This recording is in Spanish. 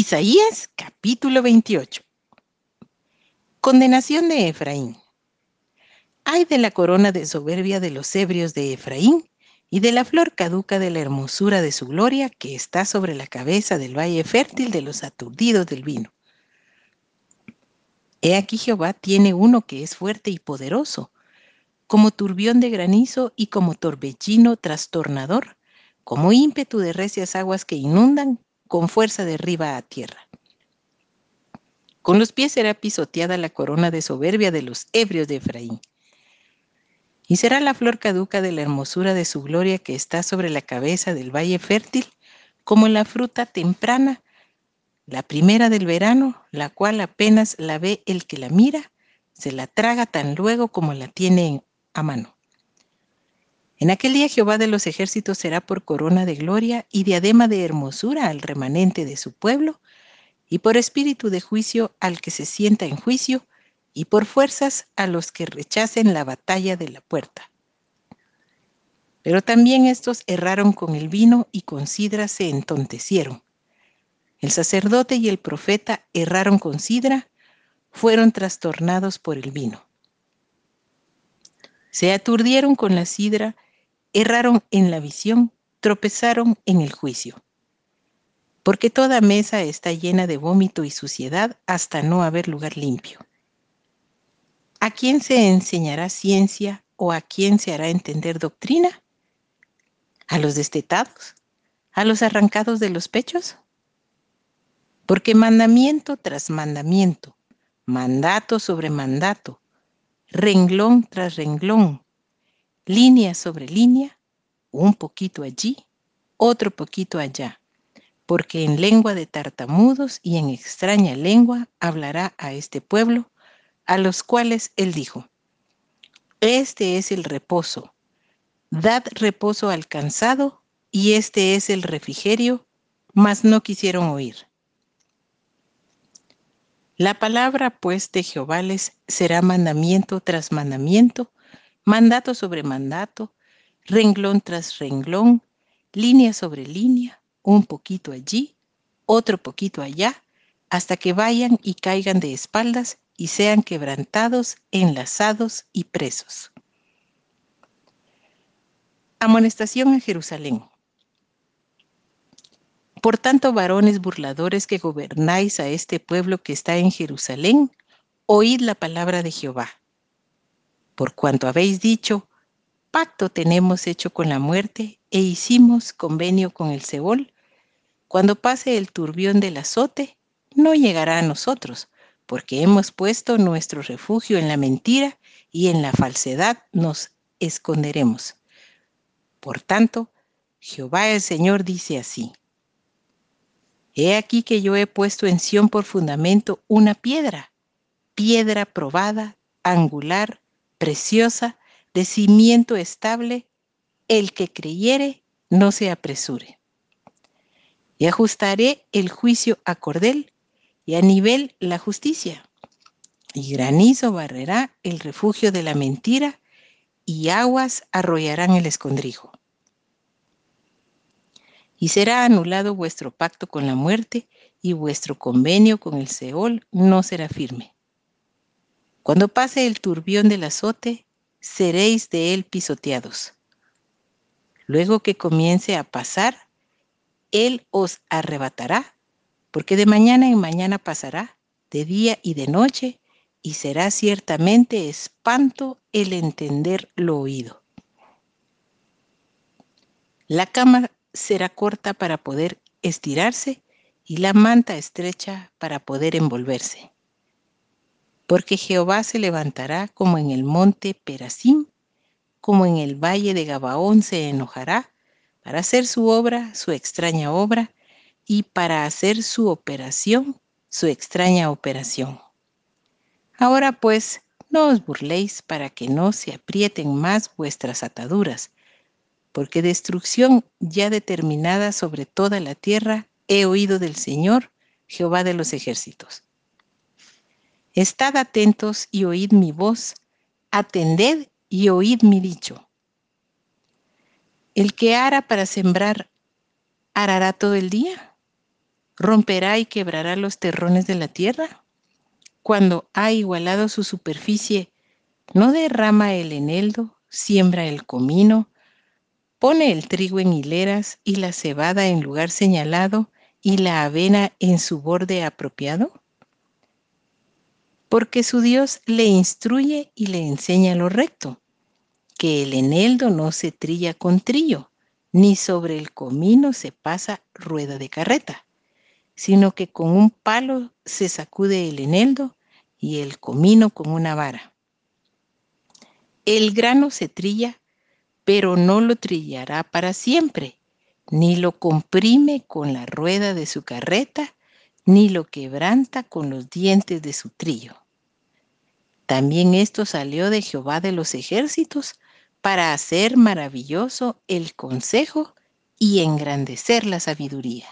Isaías capítulo 28. Condenación de Efraín. Ay de la corona de soberbia de los ebrios de Efraín y de la flor caduca de la hermosura de su gloria que está sobre la cabeza del valle fértil de los aturdidos del vino. He aquí Jehová tiene uno que es fuerte y poderoso, como turbión de granizo y como torbellino trastornador, como ímpetu de recias aguas que inundan, con fuerza de arriba a tierra. Con los pies será pisoteada la corona de soberbia de los ebrios de Efraín. Y será la flor caduca de la hermosura de su gloria que está sobre la cabeza del valle fértil, como la fruta temprana la primera del verano, la cual apenas la ve el que la mira, se la traga tan luego como la tiene a mano. En aquel día Jehová de los ejércitos será por corona de gloria y diadema de hermosura al remanente de su pueblo, y por espíritu de juicio al que se sienta en juicio, y por fuerzas a los que rechacen la batalla de la puerta. Pero también estos erraron con el vino y con sidra se entontecieron. El sacerdote y el profeta erraron con sidra, fueron trastornados por el vino. Se aturdieron con la sidra, erraron en la visión, tropezaron en el juicio. Porque toda mesa está llena de vómito y suciedad hasta no haber lugar limpio. ¿A quién se enseñará ciencia o a quién se hará entender doctrina? ¿A los destetados? ¿A los arrancados de los pechos? Porque mandamiento tras mandamiento, mandato sobre mandato, renglón tras renglón, línea sobre línea, un poquito allí, otro poquito allá, porque en lengua de tartamudos y en extraña lengua hablará a este pueblo, a los cuales él dijo, este es el reposo, dad reposo al cansado, y este es el refrigerio, mas no quisieron oír. La palabra pues de Jehová les será mandamiento tras mandamiento, mandato sobre mandato, renglón tras renglón, línea sobre línea, un poquito allí, otro poquito allá, hasta que vayan y caigan de espaldas y sean quebrantados, enlazados y presos. Amonestación a Jerusalén. Por tanto, varones burladores que gobernáis a este pueblo que está en Jerusalén, oíd la palabra de Jehová. Por cuanto habéis dicho, pacto tenemos hecho con la muerte e hicimos convenio con el Seol, cuando pase el turbión del azote, no llegará a nosotros, porque hemos puesto nuestro refugio en la mentira y en la falsedad nos esconderemos. Por tanto, Jehová el Señor dice así. He aquí que yo he puesto en Sión por fundamento una piedra, piedra probada, angular, preciosa, de cimiento estable, el que creyere no se apresure. Y ajustaré el juicio a cordel y a nivel la justicia. Y granizo barrerá el refugio de la mentira y aguas arrollarán el escondrijo y será anulado vuestro pacto con la muerte y vuestro convenio con el Seol no será firme. Cuando pase el turbión del azote, seréis de él pisoteados. Luego que comience a pasar, él os arrebatará, porque de mañana en mañana pasará, de día y de noche, y será ciertamente espanto el entender lo oído. La cama será corta para poder estirarse y la manta estrecha para poder envolverse. Porque Jehová se levantará como en el monte Perasim, como en el valle de Gabaón se enojará para hacer su obra, su extraña obra, y para hacer su operación, su extraña operación. Ahora pues, no os burléis para que no se aprieten más vuestras ataduras, porque destrucción ya determinada sobre toda la tierra he oído del Señor, Jehová de los ejércitos. Estad atentos y oíd mi voz, atended y oíd mi dicho. El que ara para sembrar, arará todo el día, romperá y quebrará los terrones de la tierra? Cuando ha igualado su superficie, ¿no derrama el eneldo, siembra el comino, pone el trigo en hileras y la cebada en lugar señalado y la avena en su borde apropiado? Porque su Dios le instruye y le enseña lo recto, que el eneldo no se trilla con trillo, ni sobre el comino se pasa rueda de carreta, sino que con un palo se sacude el eneldo y el comino con una vara. El grano se trilla, pero no lo trillará para siempre, ni lo comprime con la rueda de su carreta, ni lo quebranta con los dientes de su trillo. También esto salió de Jehová de los ejércitos para hacer maravilloso el consejo y engrandecer la sabiduría.